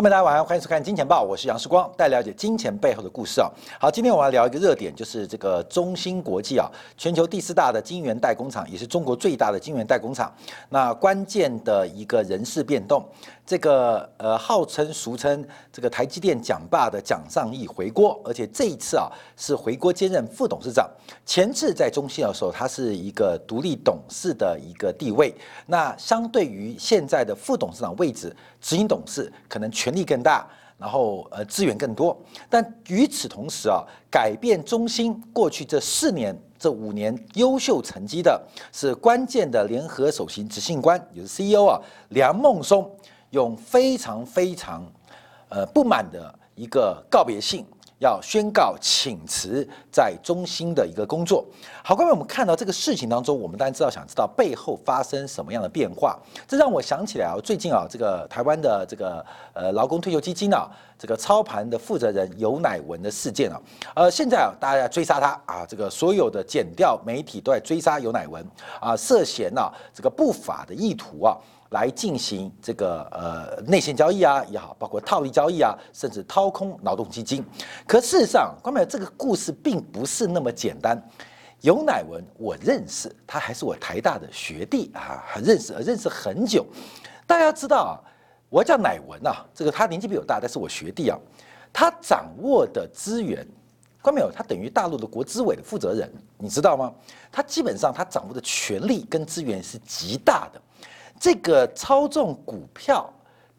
各位，大家晚上，欢迎收看《金钱报》，我是杨世光，带了解金钱背后的故事啊。好，今天我要聊一个热点，就是这个中芯国际啊，全球第四大的晶圆代工厂，也是中国最大的晶圆代工厂。那关键的一个人事变动，这个呃，号称俗称这个台积电蒋爸的蒋尚义回锅，而且这一次啊是回锅兼任副董事长。前次在中芯的时候，他是一个独立董事的一个地位。那相对于现在的副董事长位置，执行董事可能。权力更大，然后呃资源更多，但与此同时啊，改变中心过去这四年、这五年优秀成绩的是关键的联合首席执行官，也是 CEO 啊，梁孟松，用非常非常呃不满的一个告别信。要宣告请辞在中心的一个工作。好，各位，我们看到这个事情当中，我们当然知道，想知道背后发生什么样的变化。这让我想起来啊，最近啊，这个台湾的这个呃劳工退休基金啊，这个操盘的负责人尤乃文的事件啊，呃，现在啊，大家追杀他啊，这个所有的剪掉媒体都在追杀尤乃文啊，涉嫌啊这个不法的意图啊。来进行这个呃内线交易啊也好，包括套利交易啊，甚至掏空劳动基金。可事实上，关淼这个故事并不是那么简单。尤乃文我认识，他还是我台大的学弟啊，认识认识很久。大家知道啊，我叫乃文啊，这个他年纪比我大，但是我学弟啊，他掌握的资源，关淼他等于大陆的国资委的负责人，你知道吗？他基本上他掌握的权力跟资源是极大的。这个操纵股票，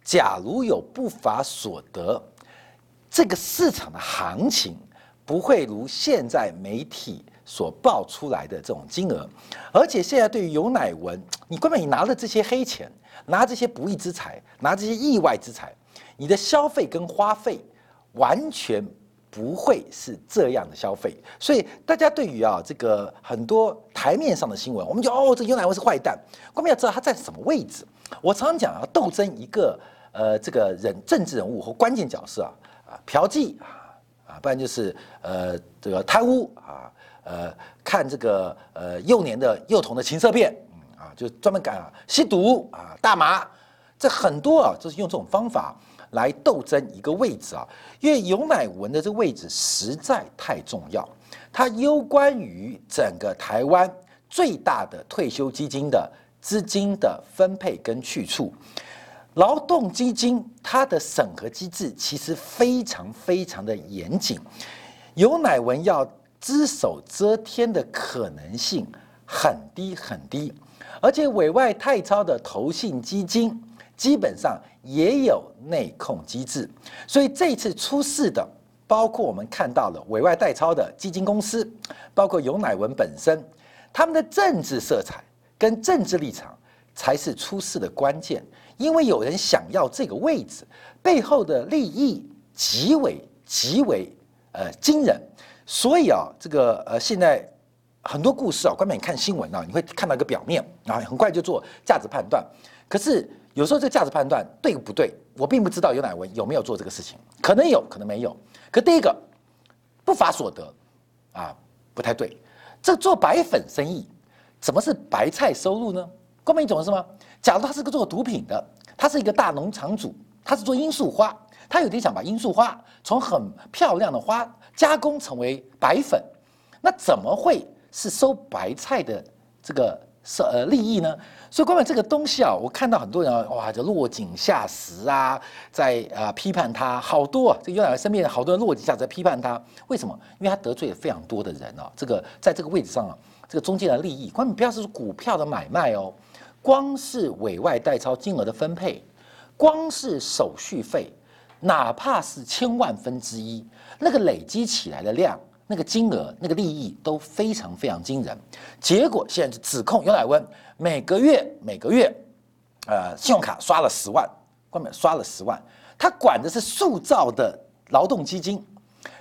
假如有不法所得，这个市场的行情不会如现在媒体所报出来的这种金额。而且现在对于尤乃文，你根本你拿了这些黑钱，拿这些不义之财，拿这些意外之财，你的消费跟花费完全。不会是这样的消费，所以大家对于啊这个很多台面上的新闻，我们就哦这尤乃文是坏蛋，我们要知道他在什么位置。我常常讲啊，斗争一个呃这个人政治人物和关键角色啊啊嫖妓啊啊，不然就是呃这个贪污啊呃看这个呃幼年的幼童的情色片，嗯啊就专门干吸毒啊大麻，这很多啊就是用这种方法。来斗争一个位置啊，因为尤乃文的这个位置实在太重要，它攸关于整个台湾最大的退休基金的资金的分配跟去处。劳动基金它的审核机制其实非常非常的严谨，尤乃文要只手遮天的可能性很低很低，而且委外太超的投信基金。基本上也有内控机制，所以这一次出事的，包括我们看到了委外代操的基金公司，包括尤乃文本身，他们的政治色彩跟政治立场才是出事的关键。因为有人想要这个位置，背后的利益极为极为呃惊人，所以啊，这个呃现在很多故事啊，关键你看新闻啊，你会看到一个表面啊，很快就做价值判断，可是。有时候这个价值判断对不对？我并不知道尤乃文有没有做这个事情，可能有可能没有。可第一个不法所得啊，不太对。这做白粉生意，怎么是白菜收入呢？光明，你懂是吗？假如他是个做毒品的，他是一个大农场主，他是做罂粟花，他有点想把罂粟花从很漂亮的花加工成为白粉，那怎么会是收白菜的这个是呃利益呢？所以，关于这个东西啊，我看到很多人啊，哇，就落井下石啊，在啊批判他，好多啊，这尤乃文身边好多人落井下石在批判他，为什么？因为他得罪了非常多的人啊。这个在这个位置上啊，这个中间的利益，关于不要是股票的买卖哦，光是委外代操金额的分配，光是手续费，哪怕是千万分之一，那个累积起来的量。那个金额、那个利益都非常非常惊人，结果现在是指控尤乃温每个月每个月，呃，信用卡刷了十万，关门刷了十万，他管的是塑造的劳动基金，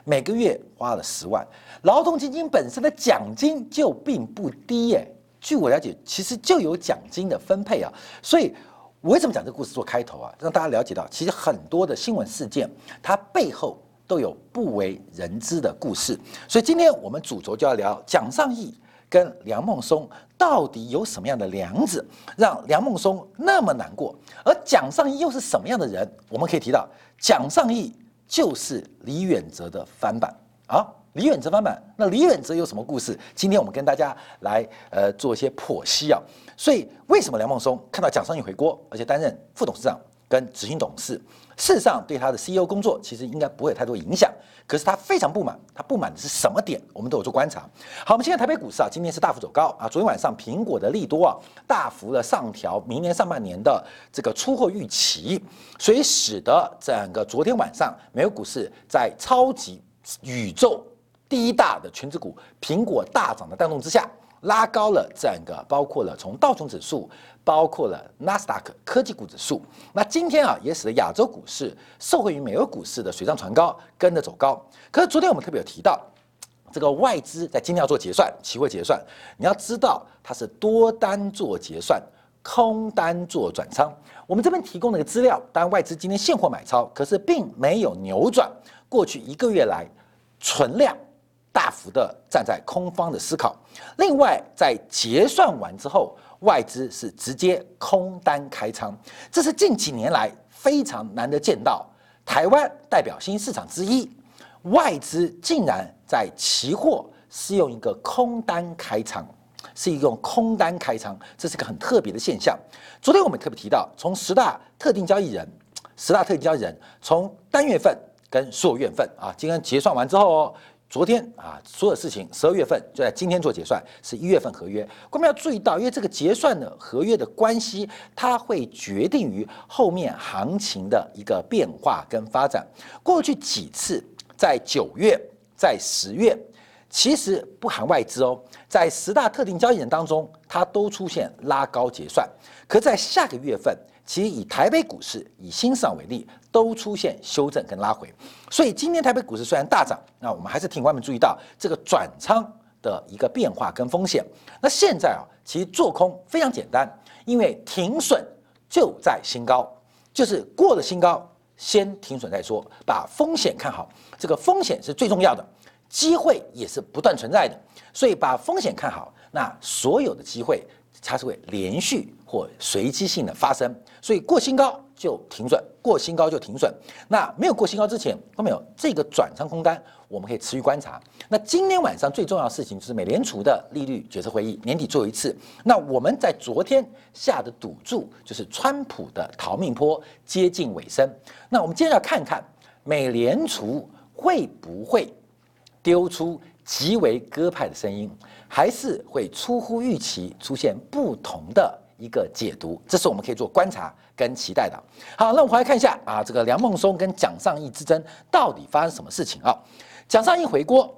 每个月花了十万，劳动基金本身的奖金就并不低耶。据我了解，其实就有奖金的分配啊，所以我为什么讲这个故事做开头啊？让大家了解到，其实很多的新闻事件它背后。都有不为人知的故事，所以今天我们主轴就要聊蒋尚义跟梁孟松到底有什么样的梁子，让梁孟松那么难过？而蒋尚义又是什么样的人？我们可以提到，蒋尚义就是李远哲的翻版啊。李远哲翻版，那李远哲有什么故事？今天我们跟大家来呃做一些剖析啊。所以为什么梁孟松看到蒋尚义回国，而且担任副董事长跟执行董事，事实上对他的 CEO 工作其实应该不会有太多影响。可是他非常不满，他不满的是什么点？我们都有做观察。好，我们现在台北股市啊，今天是大幅走高啊。昨天晚上苹果的利多啊，大幅的上调明年上半年的这个出货预期，所以使得整个昨天晚上美国股市在超级宇宙。第一大的全指股苹果大涨的带动之下，拉高了整个包括了从道琼指数，包括了纳斯达克科技股指数。那今天啊，也使得亚洲股市受惠于美国股市的水涨船高，跟着走高。可是昨天我们特别有提到，这个外资在今天要做结算，期货结算，你要知道它是多单做结算，空单做转仓。我们这边提供了一个资料，当然外资今天现货买超，可是并没有扭转过去一个月来存量。大幅的站在空方的思考，另外在结算完之后，外资是直接空单开仓，这是近几年来非常难得见到。台湾代表新市场之一，外资竟然在期货是用一个空单开仓，是一个空单开仓，这是个很特别的现象。昨天我们特别提到，从十大特定交易人，十大特定交易人从单月份跟所有月份啊，今天结算完之后哦。昨天啊，所有事情十二月份就在今天做结算，是一月份合约。我们要注意到，因为这个结算的合约的关系，它会决定于后面行情的一个变化跟发展。过去几次在九月、在十月，其实不含外资哦，在十大特定交易人当中，它都出现拉高结算。可在下个月份。其实以台北股市、以新上为例，都出现修正跟拉回，所以今天台北股市虽然大涨，那我们还是挺外面注意到这个转仓的一个变化跟风险。那现在啊，其实做空非常简单，因为停损就在新高，就是过了新高先停损再说，把风险看好，这个风险是最重要的，机会也是不断存在的，所以把风险看好，那所有的机会。它是会连续或随机性的发生，所以过新高就停损，过新高就停损。那没有过新高之前，后面有这个转仓空单，我们可以持续观察。那今天晚上最重要的事情就是美联储的利率决策会议，年底做一次。那我们在昨天下的赌注就是川普的逃命坡接近尾声。那我们接着要看看美联储会不会丢出极为鸽派的声音。还是会出乎预期出现不同的一个解读，这是我们可以做观察跟期待的。好，那我们回来看一下啊，这个梁孟松跟蒋尚义之争到底发生什么事情啊？蒋尚义回国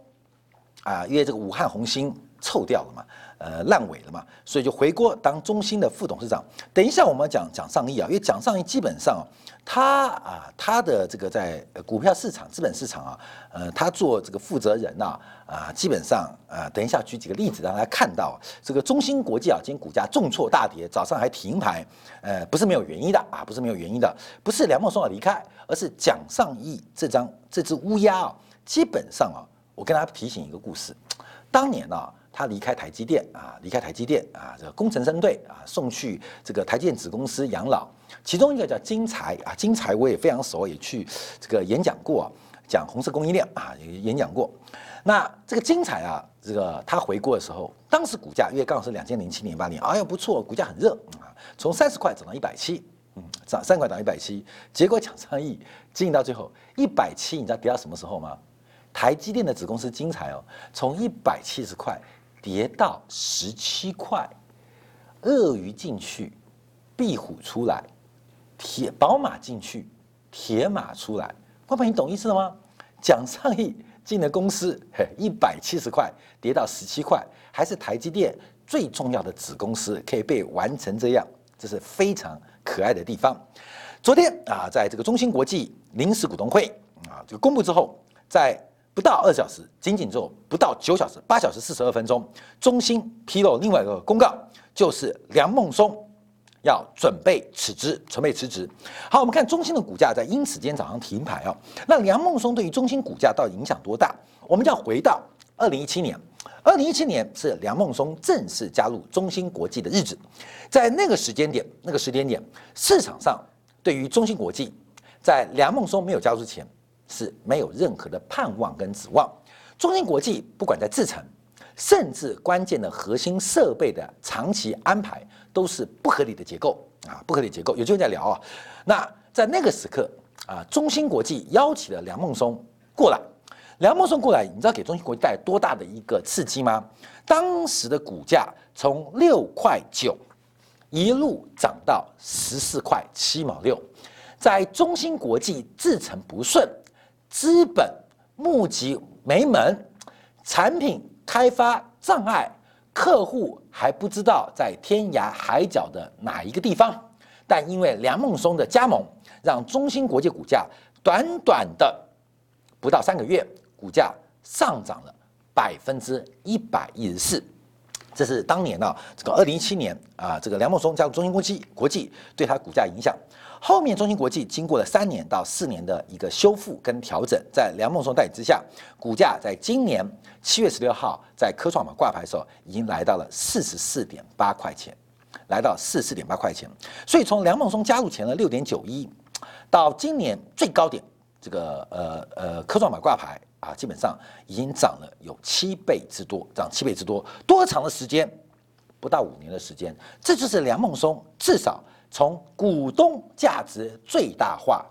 啊，因为这个武汉红星臭掉了嘛。呃，烂尾了嘛，所以就回国当中心的副董事长。等一下我们讲蒋尚义啊，因为蒋尚义基本上他啊，他的这个在股票市场、资本市场啊，呃，他做这个负责人呐，啊，基本上啊，等一下举几个例子让大家看到，这个中芯国际啊，今天股价重挫大跌，早上还停牌，呃，不是没有原因的啊，不是没有原因的，不是梁孟松要离开，而是蒋尚义这张这只乌鸦啊，基本上啊，我跟大家提醒一个故事，当年呢。他离开台积电啊，离开台积电啊，这个工程生队啊，送去这个台积电子公司养老。其中一个叫金财啊，金财我也非常熟，也去这个演讲过，讲红色供应链啊，也演讲过。那这个金财啊，这个他回国的时候，当时股价因为刚好是两千零七年八年，哎呀不错，股价很热啊，从三十块涨到一百七，嗯，涨三块涨一百七，结果抢上亿经营到最后一百七，你知道跌到什么时候吗？台积电的子公司金财哦，从一百七十块。跌到十七块，鳄鱼进去，壁虎出来，铁宝马进去，铁马出来。光朋你懂意思了吗？蒋尚义进了公司，嘿，一百七十块跌到十七块，还是台积电最重要的子公司，可以被玩成这样，这是非常可爱的地方。昨天啊，在这个中芯国际临时股东会啊，这个公布之后，在。不到二小时，仅仅只有不到九小时，八小时四十二分钟，中芯披露另外一个公告，就是梁孟松要准备辞职，准备辞职。好，我们看中芯的股价在因此今天早上停牌啊。那梁孟松对于中芯股价到底影响多大？我们就要回到二零一七年，二零一七年是梁孟松正式加入中芯国际的日子，在那个时间点，那个时间点，市场上对于中芯国际，在梁孟松没有加入之前是没有任何的盼望跟指望。中芯国际不管在制程，甚至关键的核心设备的长期安排，都是不合理的结构啊，不合理结构。有机会再聊啊。那在那个时刻啊，中芯国际邀请了梁孟松过来。梁孟松过来，你知道给中芯国际带来多大的一个刺激吗？当时的股价从六块九一路涨到十四块七毛六，在中芯国际制程不顺、资本募集没门、产品开发障碍、客户还不知道在天涯海角的哪一个地方，但因为梁孟松的加盟，让中芯国际股价短短的不到三个月。股价上涨了百分之一百一十四，这是当年呢，这个二零一七年啊，这个梁孟松加入中芯国际，国际对他股价影响。后面中芯国际经过了三年到四年的一个修复跟调整，在梁孟松带领之下，股价在今年七月十六号在科创板挂牌的时候，已经来到了四十四点八块钱，来到四十四点八块钱。所以从梁孟松加入前的六点九一，到今年最高点，这个呃呃科创板挂牌。啊，基本上已经涨了有七倍之多，涨七倍之多，多长的时间？不到五年的时间，这就是梁孟松至少从股东价值最大化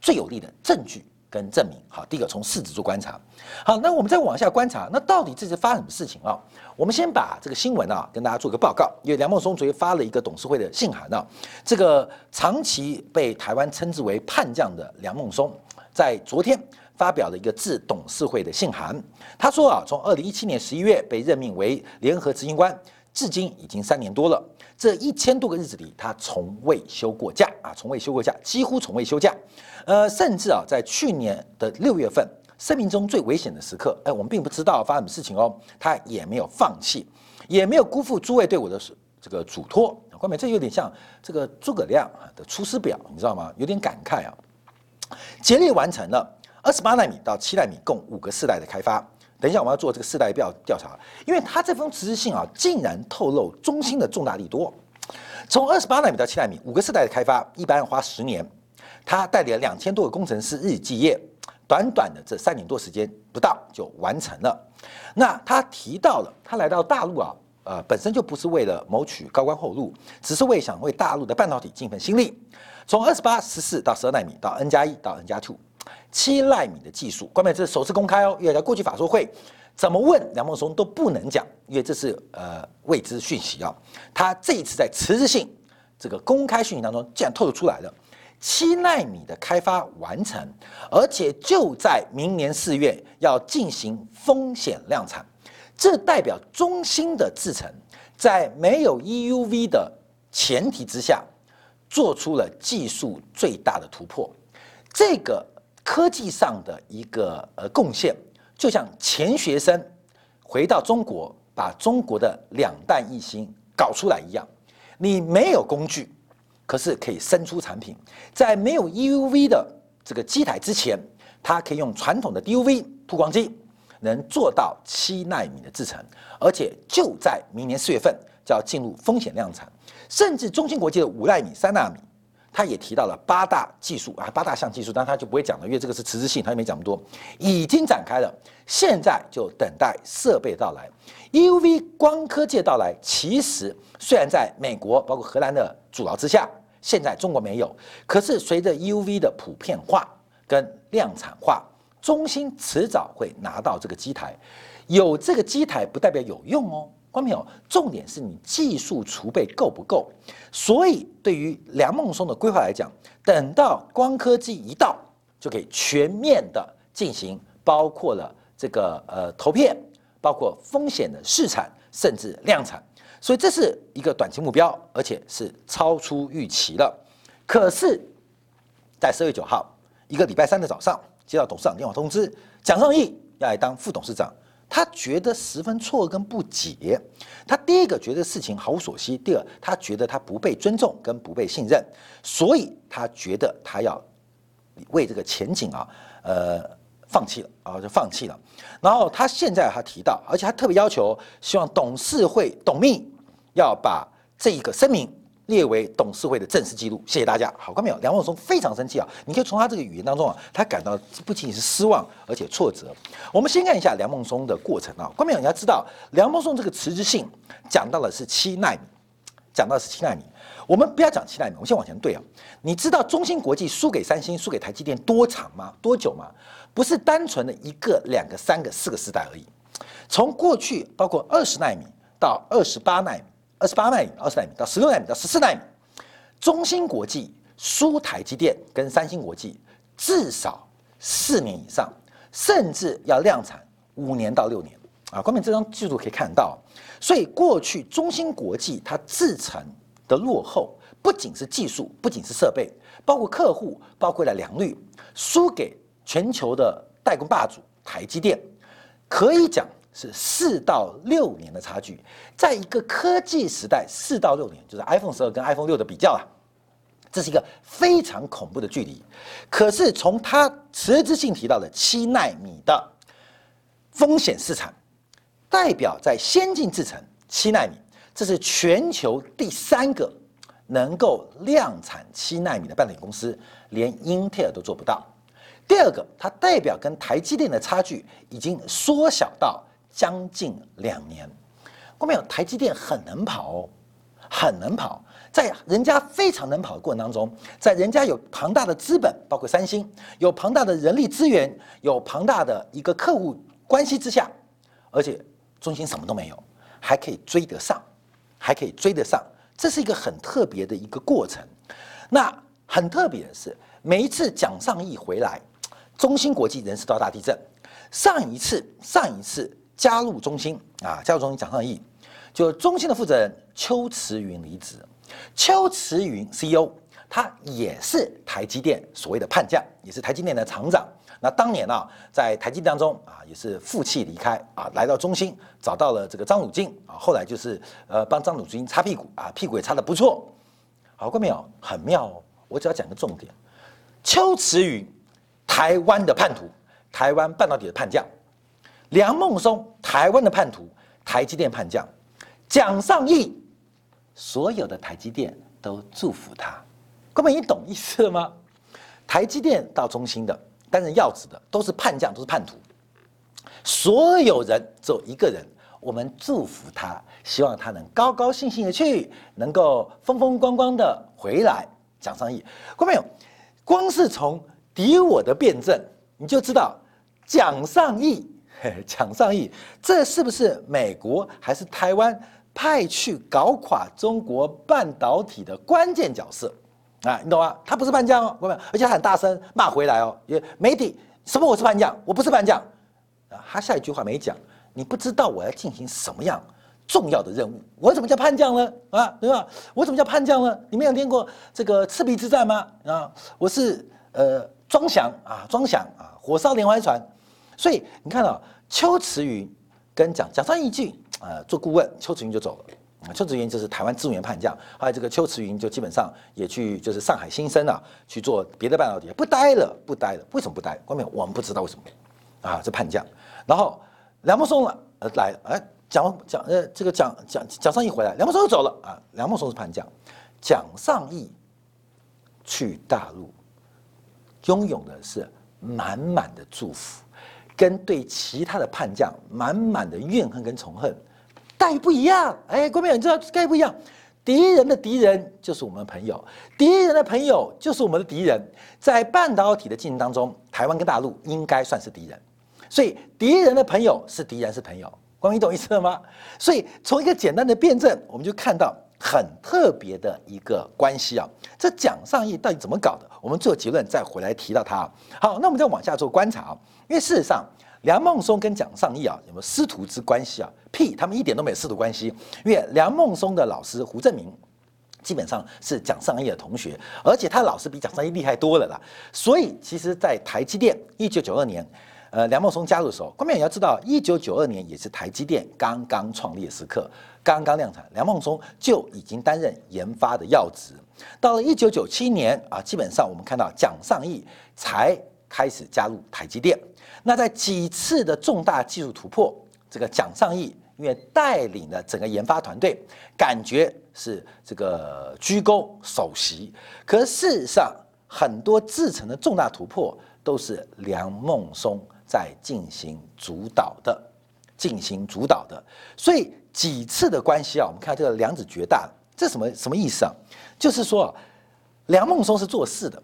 最有力的证据跟证明。好，第一个从市值做观察。好，那我们再往下观察，那到底这是发生什么事情啊？我们先把这个新闻啊跟大家做个报告，因为梁孟松昨天发了一个董事会的信函啊，这个长期被台湾称之为叛将的梁孟松，在昨天。发表了一个致董事会的信函，他说啊，从二零一七年十一月被任命为联合执行官，至今已经三年多了。这一千多个日子里，他从未休过假啊，从未休过假，几乎从未休假。呃，甚至啊，在去年的六月份，生命中最危险的时刻，哎，我们并不知道发生什么事情哦，他也没有放弃，也没有辜负诸位对我的这个嘱托。关美，这有点像这个诸葛亮的《出师表》，你知道吗？有点感慨啊，竭力完成了。二十八纳米到七纳米共五个世代的开发，等一下我们要做这个世代调调查，因为他这封辞职信啊，竟然透露中芯的重大利多。从二十八纳米到七纳米五个世代的开发，一般要花十年，他带领了两千多个工程师日以继夜，短短的这三年多时间不到就完成了。那他提到了，他来到大陆啊，呃，本身就不是为了谋取高官厚禄，只是为想为大陆的半导体尽份心力。从二十八、十四到十二纳米到 N 加一到 N 加 two。七纳米的技术，关键这是首次公开哦，因为在过去法说会怎么问梁孟松都不能讲，因为这是呃未知讯息啊。他这一次在辞职信这个公开讯息当中，竟然透露出来了七纳米的开发完成，而且就在明年四月要进行风险量产，这代表中芯的制程在没有 EUV 的前提之下，做出了技术最大的突破，这个。科技上的一个呃贡献，就像钱学森回到中国把中国的两弹一星搞出来一样。你没有工具，可是可以生出产品。在没有 EUV 的这个机台之前，它可以用传统的 DUV 曝光机，能做到七纳米的制程，而且就在明年四月份就要进入风险量产，甚至中芯国际的五纳米、三纳米。他也提到了八大技术啊，八大项技术，但他就不会讲了，因为这个是辞职信，他也没讲那么多。已经展开了，现在就等待设备到来。，UV 光刻界到来，其实虽然在美国包括荷兰的阻挠之下，现在中国没有，可是随着 UV 的普遍化跟量产化，中芯迟早会拿到这个机台。有这个机台不代表有用哦。观众朋友，重点是你技术储备够不够？所以对于梁孟松的规划来讲，等到光刻机一到，就可以全面的进行，包括了这个呃投片，包括风险的试产，甚至量产。所以这是一个短期目标，而且是超出预期了。可是，在十月九号一个礼拜三的早上，接到董事长电话通知，蒋尚义要来当副董事长。他觉得十分错愕跟不解。他第一个觉得事情毫无所惜，第二他觉得他不被尊重跟不被信任，所以他觉得他要为这个前景啊，呃放弃了啊，就放弃了。然后他现在他提到，而且他特别要求，希望董事会董秘要把这一个声明列为董事会的正式记录。谢谢大家。好，看没有？梁孟松非常生气啊！你可以从他这个语言当中啊，他感到不仅仅是失望，而且挫折。我们先看一下梁孟松的过程啊。观众朋友，你要知道，梁孟松这个辞职信讲到的是七纳米，讲到是七纳米。我们不要讲七纳米，我们先往前对啊。你知道中芯国际输给三星、输给台积电多长吗？多久吗？不是单纯的一个、两个、三个、四个时代而已。从过去包括二十纳米到二十八纳米、二十八纳米、二十纳米到十六纳米到十四纳米，中芯国际输台积电跟三星国际至少四年以上，甚至要量产五年到六年啊。光明这张记录可以看到，所以过去中芯国际它制成。的落后不仅是技术，不仅是设备，包括客户，包括了良率，输给全球的代工霸主台积电，可以讲是四到六年的差距。在一个科技时代，四到六年就是 iPhone 十二跟 iPhone 六的比较啊，这是一个非常恐怖的距离。可是从他辞职信提到的七纳米的风险市场，代表在先进制程七纳米。这是全球第三个能够量产七纳米的半导体公司，连英特尔都做不到。第二个，它代表跟台积电的差距已经缩小到将近两年。我们有？台积电很能跑哦，很能跑，在人家非常能跑的过程当中，在人家有庞大的资本，包括三星，有庞大的人力资源，有庞大的一个客户关系之下，而且中芯什么都没有，还可以追得上。还可以追得上，这是一个很特别的一个过程。那很特别的是，每一次蒋尚义回来，中芯国际人事都要大地震。上一次，上一次加入中芯啊，加入中芯蒋尚义，就中芯的负责人邱慈云离职。邱慈云 CEO，他也是台积电所谓的叛将，也是台积电的厂长。那当年啊，在台积电当中啊，也是负气离开啊，来到中芯，找到了这个张汝京啊，后来就是呃帮张汝京擦屁股啊，屁股也擦得不错。好过没有？很妙哦。我只要讲个重点：邱慈云，台湾的叛徒，台湾半导体的叛将；梁孟松，台湾的叛徒，台积电叛将；蒋尚义，所有的台积电都祝福他。哥们，你懂意思了吗？台积电到中心的。担任要职的都是叛将，都是叛徒。所有人只有一个人，我们祝福他，希望他能高高兴兴的去，能够风风光光的回来。蒋尚义，看到没有？光是从敌我的辩证，你就知道蒋尚义，蒋尚义，这是不是美国还是台湾派去搞垮中国半导体的关键角色？啊，你懂吗？他不是叛将哦，各位，而且他很大声骂回来哦。也媒体什么我是叛将，我不是叛将啊。他下一句话没讲，你不知道我要进行什么样重要的任务，我怎么叫叛将呢？啊，对吧？我怎么叫叛将呢？你们有听过这个赤壁之战吗？啊，我是呃庄祥啊，庄祥啊，火烧连环船。所以你看到邱慈云跟蒋讲上一句啊，做顾问，邱慈云就走了。邱慈云就是台湾资源叛将，还有这个邱慈云就基本上也去就是上海新生啊去做别的半导体，不待了，不待了。为什么不待？外面我们不知道为什么啊，这叛将。然后梁孟松了，呃来，哎，蒋蒋呃这个蒋蒋蒋尚义回来，梁孟松又走了啊。梁孟松是叛将，蒋尚义去大陆，拥有的是满满的祝福，跟对其他的叛将满满的怨恨跟仇恨。待遇不一样，哎，郭明友，你知道待遇不一样，敌人的敌人就是我们的朋友，敌人的朋友就是我们的敌人。在半导体的竞争当中，台湾跟大陆应该算是敌人，所以敌人的朋友是敌人是朋友，光明懂意思了吗？所以从一个简单的辩证，我们就看到很特别的一个关系啊。这蒋尚义到底怎么搞的？我们做结论再回来提到他。好，那我们再往下做观察啊，因为事实上。梁孟松跟蒋尚义啊有没有师徒之关系啊？屁，他们一点都没有师徒关系。因为梁孟松的老师胡正明基本上是蒋尚义的同学，而且他老师比蒋尚义厉害多了啦。所以其实，在台积电一九九二年，呃，梁孟松加入的时候，关键你要知道，一九九二年也是台积电刚刚创立的时刻，刚刚量产，梁孟松就已经担任研发的要职。到了一九九七年啊，基本上我们看到蒋尚义才开始加入台积电。那在几次的重大技术突破，这个蒋尚义因为带领了整个研发团队，感觉是这个居功首席。可事实上，很多制成的重大突破都是梁孟松在进行主导的，进行主导的。所以几次的关系啊，我们看这个梁子绝大，这什么什么意思啊？就是说，梁孟松是做事的，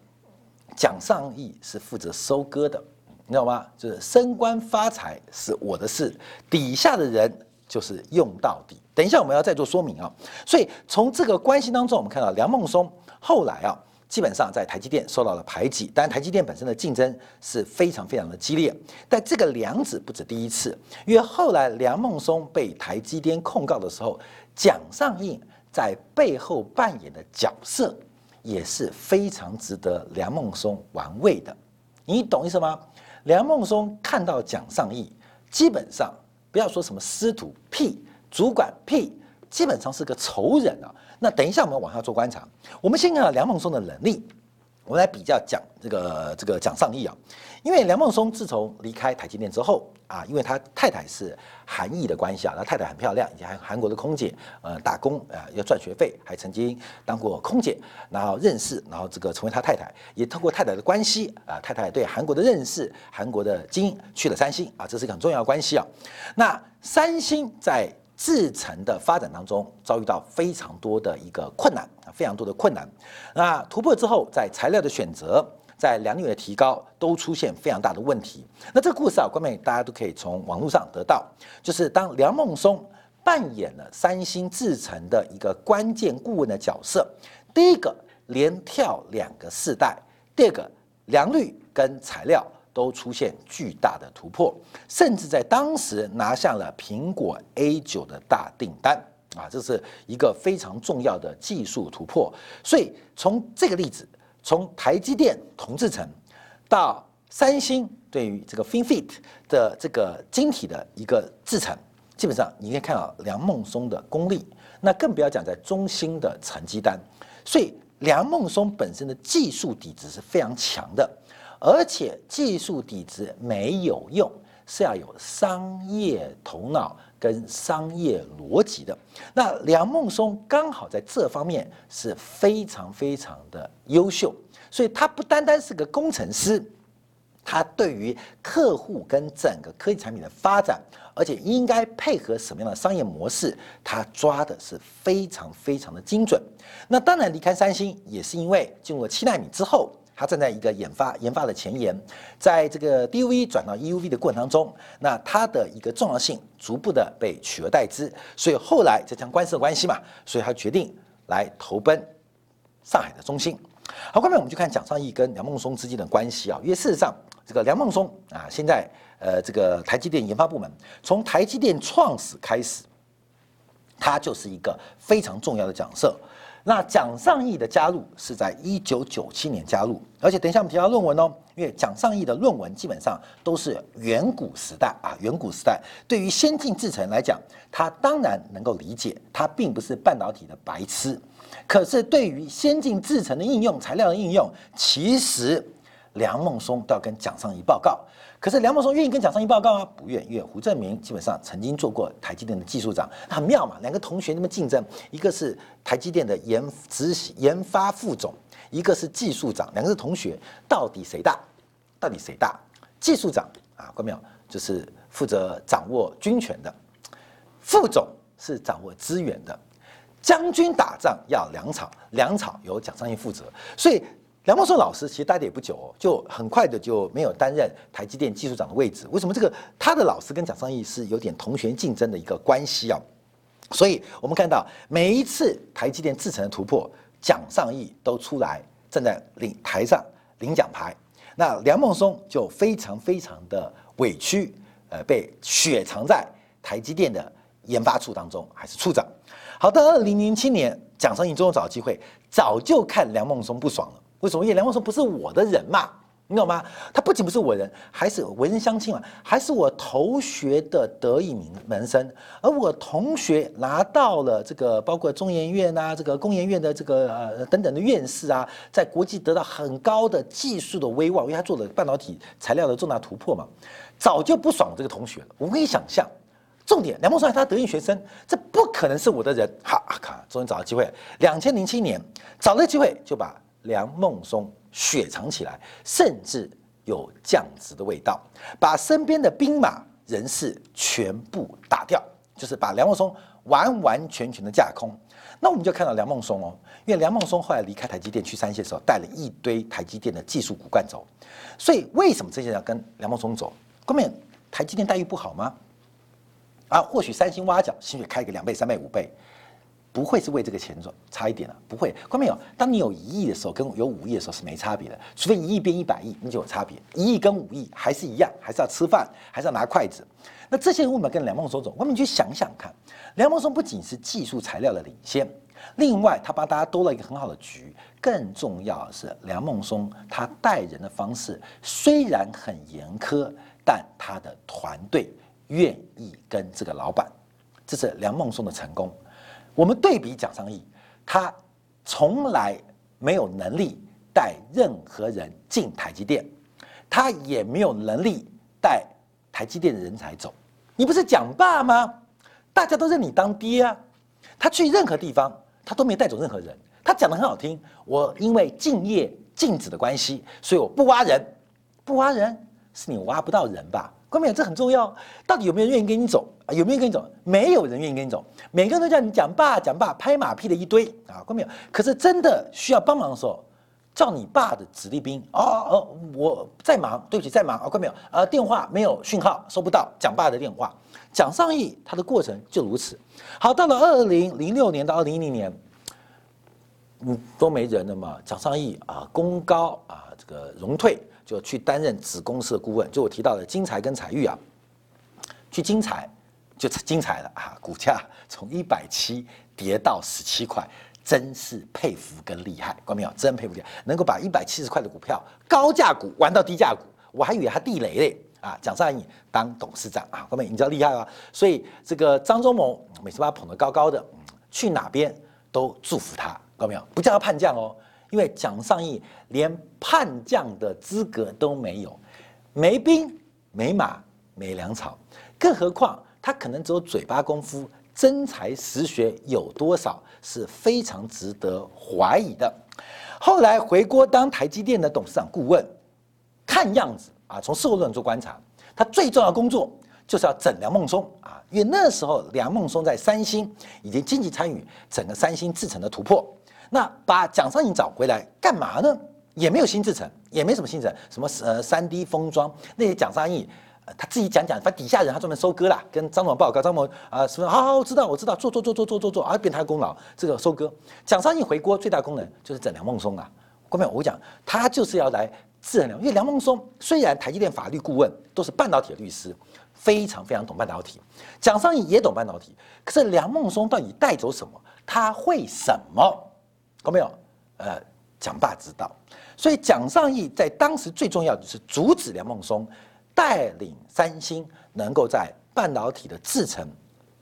蒋尚义是负责收割的，你知道吗？就是升官发财是我的事，底下的人。就是用到底。等一下我们要再做说明啊。所以从这个关系当中，我们看到梁孟松后来啊，基本上在台积电受到了排挤。当然，台积电本身的竞争是非常非常的激烈。但这个梁子不止第一次，因为后来梁孟松被台积电控告的时候，蒋尚义在背后扮演的角色也是非常值得梁孟松玩味的。你懂意思吗？梁孟松看到蒋尚义，基本上。不要说什么师徒屁，主管屁，基本上是个仇人啊。那等一下我们往下做观察。我们先看梁孟松的能力，我们来比较讲这个这个蒋尚义啊。因为梁孟松自从离开台积电之后啊，因为他太太是韩裔的关系啊，他太太很漂亮，以前韩韩国的空姐，呃，打工啊要赚学费，还曾经当过空姐，然后认识，然后这个成为他太太，也通过太太的关系啊，太太对韩国的认识，韩国的精英去了三星啊，这是一个很重要的关系啊。那三星在制程的发展当中遭遇到非常多的一个困难啊，非常多的困难。那突破之后，在材料的选择。在良率的提高都出现非常大的问题。那这个故事啊，观众大家都可以从网络上得到。就是当梁孟松扮演了三星制程的一个关键顾问的角色，第一个连跳两个世代，第二个良率跟材料都出现巨大的突破，甚至在当时拿下了苹果 A 九的大订单啊，这是一个非常重要的技术突破。所以从这个例子。从台积电同制程到三星对于这个 FinFET 的这个晶体的一个制程，基本上你可以看到梁孟松的功力，那更不要讲在中芯的成绩单。所以梁孟松本身的技术底子是非常强的，而且技术底子没有用，是要有商业头脑。跟商业逻辑的那梁孟松刚好在这方面是非常非常的优秀，所以他不单单是个工程师，他对于客户跟整个科技产品的发展，而且应该配合什么样的商业模式，他抓的是非常非常的精准。那当然离开三星也是因为进入了七纳米之后。他站在一个研发研发的前沿，在这个 DUV 转到 EUV 的过程当中，那它的一个重要性逐步的被取而代之，所以后来这将官司的关系嘛，所以他决定来投奔上海的中心。好，下面我们就看蒋尚义跟梁孟松之间的关系啊，因为事实上这个梁孟松啊，现在呃这个台积电研发部门从台积电创始开始，他就是一个非常重要的角色。那蒋尚义的加入是在一九九七年加入，而且等一下我们提到论文哦，因为蒋尚义的论文基本上都是远古时代啊，远古时代对于先进制程来讲，他当然能够理解，他并不是半导体的白痴，可是对于先进制程的应用、材料的应用，其实梁孟松都要跟蒋尚义报告。可是梁孟松愿意跟蒋尚义报告吗？不愿，因为胡正明基本上曾经做过台积电的技术长，那很妙嘛。两个同学那么竞争，一个是台积电的研执行研发副总，一个是技术长，两个是同学，到底谁大？到底谁大？技术长啊，关没有？就是负责掌握军权的，副总是掌握资源的，将军打仗要粮草，粮草由蒋尚义负责，所以。梁孟松老师其实待的也不久哦，就很快的就没有担任台积电技术长的位置。为什么这个他的老师跟蒋尚义是有点同学竞争的一个关系啊？所以我们看到每一次台积电制程的突破，蒋尚义都出来站在领台上领奖牌，那梁孟松就非常非常的委屈，呃，被雪藏在台积电的研发处当中，还是处长。好的，二零零七年，蒋尚义终于找机会，早就看梁孟松不爽了。为什么？因为梁孟松不是我的人嘛，你懂吗？他不仅不是我人，还是文人相亲啊，还是我同学的得意名门生。而我同学拿到了这个，包括中研院啊，这个工研院的这个呃等等的院士啊，在国际得到很高的技术的威望，因为他做了半导体材料的重大突破嘛，早就不爽这个同学了。我可以想象，重点，梁孟松他得意学生，这不可能是我的人。好，看，终于找到机会，两千零七年找了机会，就把梁孟松。雪藏起来，甚至有降职的味道，把身边的兵马人士全部打掉，就是把梁孟松完完全全的架空。那我们就看到梁孟松哦，因为梁孟松后来离开台积电去山西的时候，带了一堆台积电的技术骨干走，所以为什么这些人要跟梁孟松走？后面台积电待遇不好吗？啊，或许三星挖角，薪水开个两倍、三倍、五倍。不会是为这个钱赚差一点了，不会。看没有？当你有一亿的时候，跟有五亿的时候是没差别的。除非一亿变一百亿，那就有差别。一亿跟五亿还是一样，还是要吃饭，还是要拿筷子。那这些人为什么跟梁孟松走？我们去想想看。梁孟松不仅是技术材料的领先，另外他帮大家兜了一个很好的局。更重要的是，梁孟松他带人的方式虽然很严苛，但他的团队愿意跟这个老板，这是梁孟松的成功。我们对比蒋尚义，他从来没有能力带任何人进台积电，他也没有能力带台积电的人才走。你不是蒋爸吗？大家都认你当爹啊！他去任何地方，他都没带走任何人。他讲的很好听，我因为敬业禁止的关系，所以我不挖人。不挖人是你挖不到人吧？关键这很重要，到底有没有人愿意跟你走啊？有没有跟你走？没有人愿意跟你走，每个人都叫你讲爸讲爸，拍马屁的一堆啊！关键可是真的需要帮忙的时候，叫你爸的子弟兵哦哦，我在忙，对不起，在忙啊！关没有啊？电话没有讯号，收不到蒋爸的电话。蒋尚义他的过程就如此。好，到了二零零六年到二零一零年，嗯，都没人了嘛。蒋尚义啊，功高啊，这个荣退。就去担任子公司的顾问，就我提到的金财跟彩玉啊，去金财就精彩了啊，股价从一百七跌到十七块，真是佩服跟厉害，关没有？真佩服厉害，能够把一百七十块的股票高价股玩到低价股，我还以为他地雷嘞啊！蒋尚义当董事长啊，关没？你知道厉害吗？所以这个张忠谋每次把他捧得高高的，去哪边都祝福他，关没有？不叫他叛将哦。因为蒋尚义连叛将的资格都没有，没兵没马没粮草，更何况他可能只有嘴巴功夫，真才实学有多少是非常值得怀疑的。后来回国当台积电的董事长顾问，看样子啊，从事后论做观察，他最重要的工作就是要整梁孟松啊，因为那时候梁孟松在三星已经积极参与整个三星制程的突破。那把蒋尚义找回来干嘛呢？也没有新制程，也没什么新制程，什么呃三 D 封装那些蒋尚义，他自己讲讲，反正底下人他专门收割啦，跟张总报告，张总啊什么好好知道我知道做做做做做做做啊变他的功劳，这个收割。蒋尚义回国最大功能就是整梁孟松啊，后面我讲他就是要来治梁，因为梁孟松虽然台积电法律顾问都是半导体的律师，非常非常懂半导体，蒋尚义也懂半导体，可是梁孟松到底带走什么？他会什么？看没有？呃，蒋爸知道，所以蒋尚义在当时最重要的是阻止梁孟松带领三星能够在半导体的制程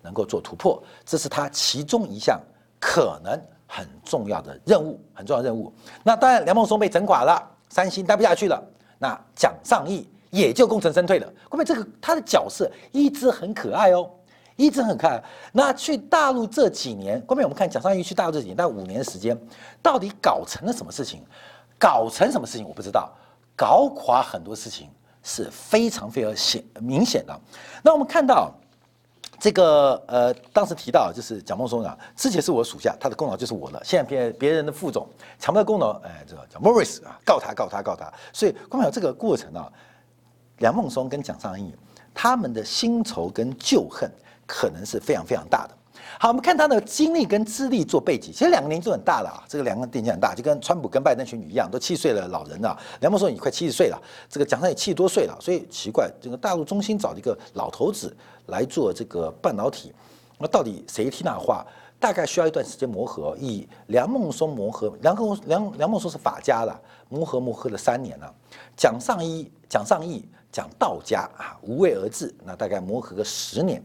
能够做突破，这是他其中一项可能很重要的任务，很重要任务。那当然，梁孟松被整垮了，三星待不下去了，那蒋尚义也就功成身退了。后面这个他的角色一直很可爱哦。一直很看，那去大陆这几年，后面我们看蒋尚义去大陆这几年，大概五年的时间，到底搞成了什么事情？搞成什么事情我不知道，搞垮很多事情是非常非常显明显的。那我们看到这个呃，当时提到就是蒋孟松啊，之前是我属下，他的功劳就是我的，现在别别人的副总抢不到功劳，哎，这个叫 Morris 啊，告他告他告他。所以光有这个过程啊，梁孟松跟蒋尚义他们的新仇跟旧恨。可能是非常非常大的。好，我们看他的经历跟资历做背景，其实两个年纪都很大了啊，这个两个年纪很大，就跟川普跟拜登选举一样，都七十岁的老人了。梁孟松你快七十岁了，这个蒋尚也七十多岁了，所以奇怪，这个大陆中心找一个老头子来做这个半导体，那到底谁听他话？大概需要一段时间磨合。以梁孟松磨合，梁孟梁梁孟松是法家的，磨合磨合了三年了。蒋尚义蒋尚义讲道家啊，无为而治，那大概磨合个十年。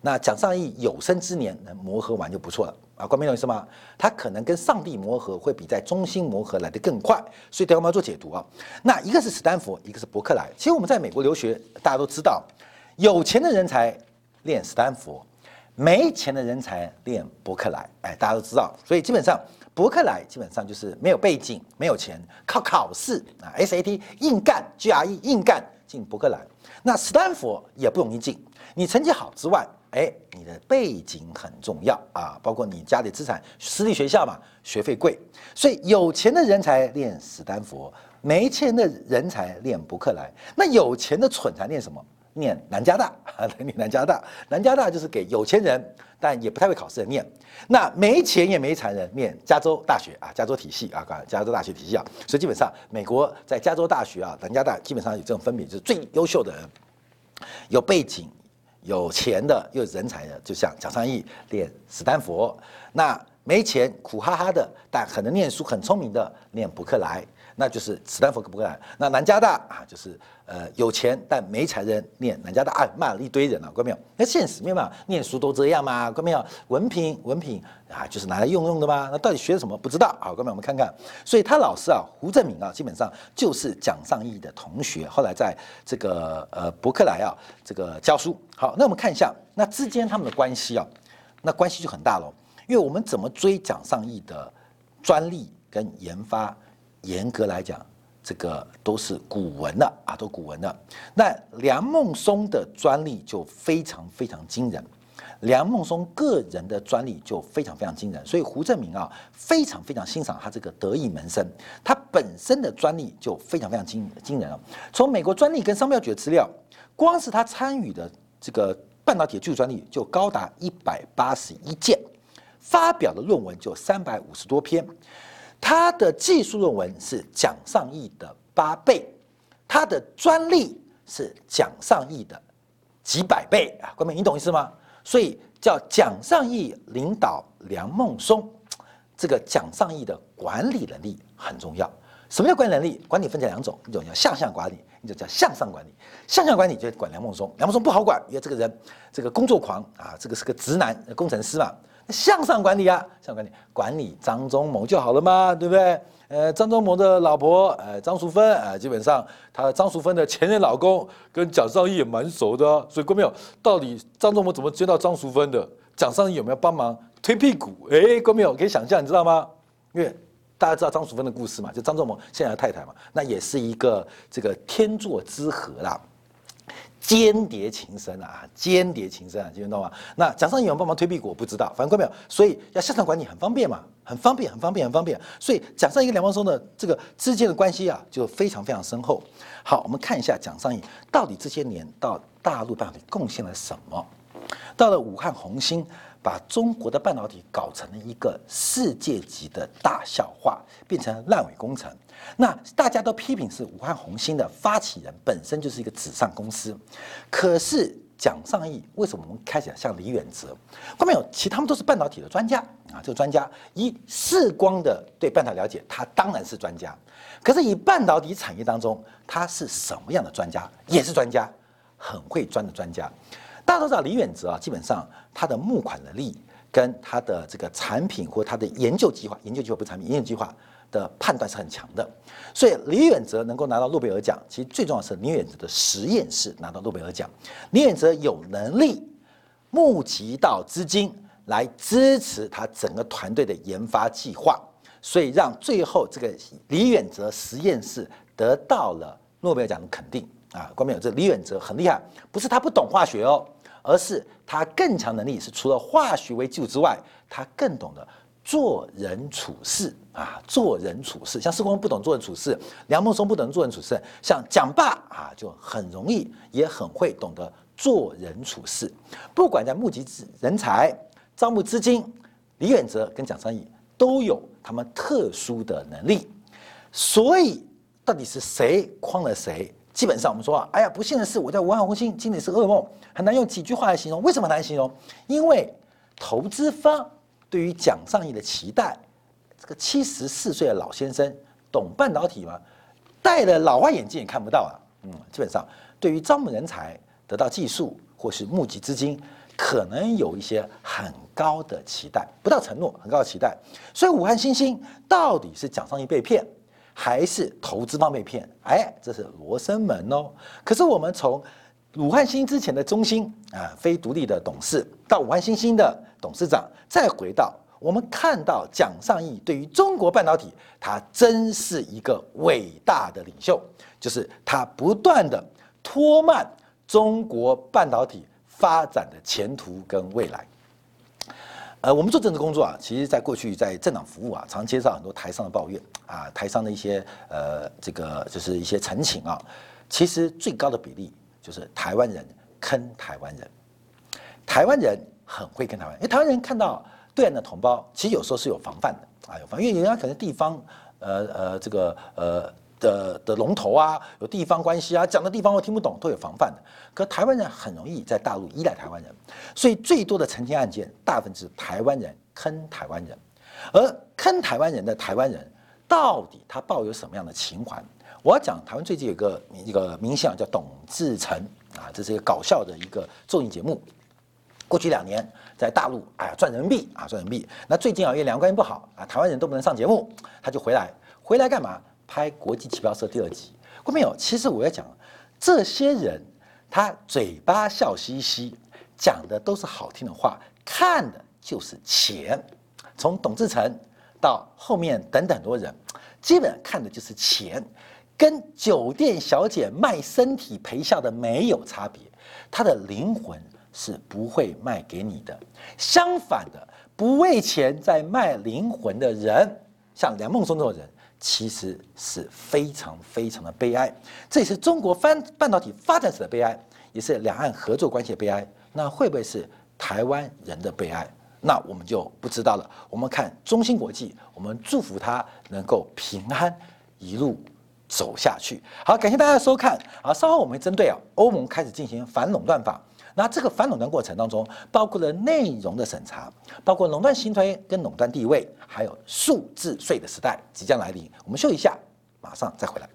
那蒋尚义有生之年能磨合完就不错了啊，关明懂意思吗？他可能跟上帝磨合会比在中心磨合来得更快，所以等我们要做解读啊。那一个是史丹佛，一个是伯克莱。其实我们在美国留学，大家都知道，有钱的人才练史丹佛，没钱的人才练伯克莱。哎，大家都知道，所以基本上伯克莱基本上就是没有背景、没有钱，靠考试啊，SAT 硬干，GRE 硬干进伯克莱。那史丹佛也不容易进，你成绩好之外。哎，你的背景很重要啊，包括你家里资产，私立学校嘛，学费贵，所以有钱的人才练史丹佛，没钱的人才练伯克莱。那有钱的蠢才练什么？念南加大啊，念南加大。南加大就是给有钱人，但也不太会考试的念。那没钱也没财人念加州大学啊，加州体系啊，加州大学体系啊。所以基本上，美国在加州大学啊，南加大基本上有这种分别，就是最优秀的人，有背景。有钱的又人才的，就像蒋尚义练斯坦福，那没钱苦哈哈的，但很能念书、很聪明的念伯克莱，那就是斯坦福跟伯克莱。那南加大啊，就是呃有钱但没才人念南加大，啊，骂了一堆人啊，关没有？那现实没有嘛，念书都这样嘛，关没有？文凭文凭啊，就是拿来用用的嘛？那到底学什么？不知道啊，关没有？我们看看，所以他老师啊，胡正明啊，基本上就是蒋尚义的同学，后来在这个呃伯克莱啊这个教书。好，那我们看一下那之间他们的关系啊，那关系就很大了，因为我们怎么追蒋尚义的专利跟研发，严格来讲，这个都是古文的啊，都古文的。那梁孟松的专利就非常非常惊人，梁孟松个人的专利就非常非常惊人，所以胡正明啊非常非常欣赏他这个得意门生，他本身的专利就非常非常惊惊人啊。从美国专利跟商标局的资料，光是他参与的。这个半导体技术专利就高达一百八十一件，发表的论文就三百五十多篇，他的技术论文是蒋尚义的八倍，他的专利是蒋尚义的几百倍啊！各位，你懂意思吗？所以叫蒋尚义领导梁孟松，这个蒋尚义的管理能力很重要。什么叫管理能力？管理分成两种，一种叫向下管理。一种叫向上管理，向上管理就管梁孟松，梁孟松不好管，因为这个人这个工作狂啊，这个是个直男工程师嘛。向上管理啊，向上管理管理张忠谋就好了嘛，对不对？呃，张忠谋的老婆呃张淑芬啊，基本上他张淑芬的前任老公跟蒋尚义也蛮熟的，所以各位有，到底张忠谋怎么接到张淑芬的？蒋尚义有没有帮忙推屁股？哎，各位有可以想象，你知道吗？因为。大家知道张淑芬的故事嘛？就张仲谋现在的太太嘛，那也是一个这个天作之合啦，间谍情深啊，间谍情深啊，听懂吗？那蒋尚义有帮忙推屁股，我不知道，反正关没有，所以要向上管理很方便嘛，很方便，很方便，很方便。所以蒋尚义跟梁孟松的这个之间的关系啊，就非常非常深厚。好，我们看一下蒋尚义到底这些年到大陆到底贡献了什么？到了武汉红星。把中国的半导体搞成了一个世界级的大笑话，变成烂尾工程。那大家都批评是武汉红星的发起人本身就是一个纸上公司。可是蒋尚义为什么我们开始像李远哲？后面有其他们都是半导体的专家啊，这个专家以视光的对半导体了解，他当然是专家。可是以半导体产业当中，他是什么样的专家？也是专家，很会钻的专家。大家都知道李远哲啊，基本上他的募款能力跟他的这个产品或他的研究计划，研究计划不是产品，研究计划的判断是很强的。所以李远哲能够拿到诺贝尔奖，其实最重要是李远哲的实验室拿到诺贝尔奖。李远哲有能力募集到资金来支持他整个团队的研发计划，所以让最后这个李远哲实验室得到了诺贝尔奖的肯定啊！关没有？这李远哲很厉害，不是他不懂化学哦。而是他更强能力是除了化学为基础之外，他更懂得做人处事啊，做人处事。像施工不懂做人处事，梁孟松不懂做人处事，像蒋爸啊就很容易也很会懂得做人处事。不管在募集资人才、招募资金，李远哲跟蒋三义都有他们特殊的能力。所以到底是谁诓了谁？基本上我们说啊，哎呀，不幸的是，我在武汉红星经历是噩梦，很难用几句话来形容。为什么难形容？因为投资方对于蒋尚义的期待，这个七十四岁的老先生懂半导体吗？戴了老花眼镜也看不到啊。嗯，基本上对于招募人才、得到技术或是募集资金，可能有一些很高的期待，不到承诺，很高的期待。所以武汉新星到底是蒋尚义被骗，还是投资方被骗？哎，这是罗生门哦。可是我们从武汉新之前的中心啊，非独立的董事，到武汉新兴的董事长，再回到我们看到蒋尚义对于中国半导体，他真是一个伟大的领袖，就是他不断的拖慢中国半导体发展的前途跟未来。呃，我们做政治工作啊，其实在过去在政党服务啊，常接到很多台商的抱怨啊，台商的一些呃这个就是一些陈情啊，其实最高的比例。就是台湾人坑台湾人，台湾人很会坑台湾，因为台湾人看到对岸的同胞，其实有时候是有防范的啊，有防，因为人家可能地方呃呃这个呃的的龙头啊，有地方关系啊，讲的地方我听不懂，都有防范的。可台湾人很容易在大陆依赖台湾人，所以最多的澄清案件，大部分是台湾人坑台湾人，而坑台湾人的台湾人，到底他抱有什么样的情怀？我要讲台湾最近有个一个明星啊，叫董志成啊，这是一个搞笑的一个综艺节目。过去两年在大陆哎呀赚人民币啊赚人民币，那最近啊因为两个关系不好啊，台湾人都不能上节目，他就回来回来干嘛？拍《国际旗标社》第二集。过没有？其实我要讲这些人，他嘴巴笑嘻嘻，讲的都是好听的话，看的就是钱。从董志成到后面等等多人，基本看的就是钱。跟酒店小姐卖身体陪笑的没有差别，她的灵魂是不会卖给你的。相反的，不为钱在卖灵魂的人，像梁孟松这种人，其实是非常非常的悲哀。这也是中国翻半导体发展史的悲哀，也是两岸合作关系的悲哀。那会不会是台湾人的悲哀？那我们就不知道了。我们看中芯国际，我们祝福他能够平安一路。走下去，好，感谢大家的收看。啊，稍后我们针对啊欧盟开始进行反垄断法，那这个反垄断过程当中，包括了内容的审查，包括垄断新推跟垄断地位，还有数字税的时代即将来临。我们休息一下，马上再回来。